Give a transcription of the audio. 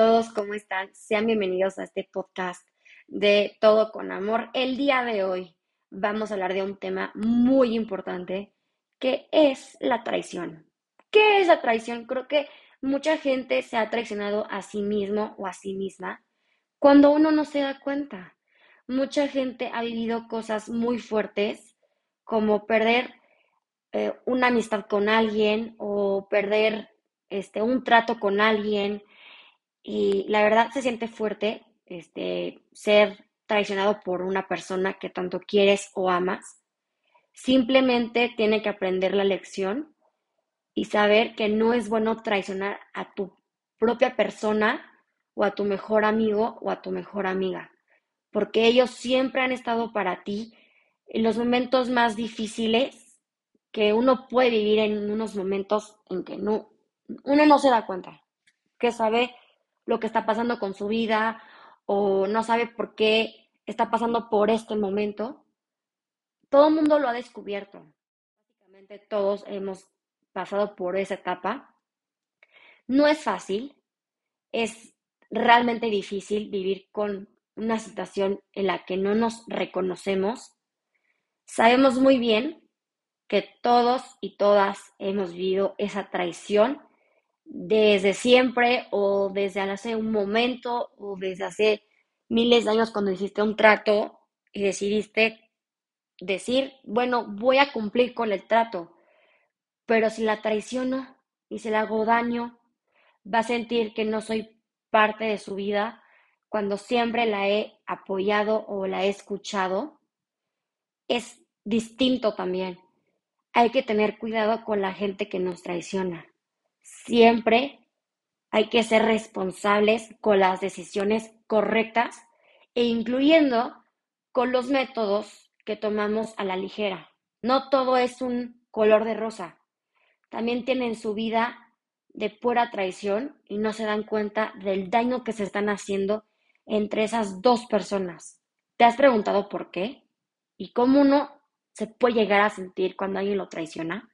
todos, ¿cómo están? Sean bienvenidos a este podcast de Todo con Amor. El día de hoy vamos a hablar de un tema muy importante que es la traición. ¿Qué es la traición? Creo que mucha gente se ha traicionado a sí mismo o a sí misma cuando uno no se da cuenta. Mucha gente ha vivido cosas muy fuertes como perder eh, una amistad con alguien o perder este, un trato con alguien y la verdad se siente fuerte este, ser traicionado por una persona que tanto quieres o amas. Simplemente tiene que aprender la lección y saber que no es bueno traicionar a tu propia persona o a tu mejor amigo o a tu mejor amiga, porque ellos siempre han estado para ti en los momentos más difíciles que uno puede vivir en unos momentos en que no, uno no se da cuenta, que sabe lo que está pasando con su vida o no sabe por qué está pasando por este momento. Todo el mundo lo ha descubierto. Básicamente todos hemos pasado por esa etapa. No es fácil, es realmente difícil vivir con una situación en la que no nos reconocemos. Sabemos muy bien que todos y todas hemos vivido esa traición desde siempre o desde hace un momento o desde hace miles de años cuando hiciste un trato y decidiste decir, bueno, voy a cumplir con el trato, pero si la traiciono y se le hago daño, va a sentir que no soy parte de su vida cuando siempre la he apoyado o la he escuchado. Es distinto también. Hay que tener cuidado con la gente que nos traiciona Siempre hay que ser responsables con las decisiones correctas e incluyendo con los métodos que tomamos a la ligera. No todo es un color de rosa. También tienen su vida de pura traición y no se dan cuenta del daño que se están haciendo entre esas dos personas. ¿Te has preguntado por qué? ¿Y cómo uno se puede llegar a sentir cuando alguien lo traiciona?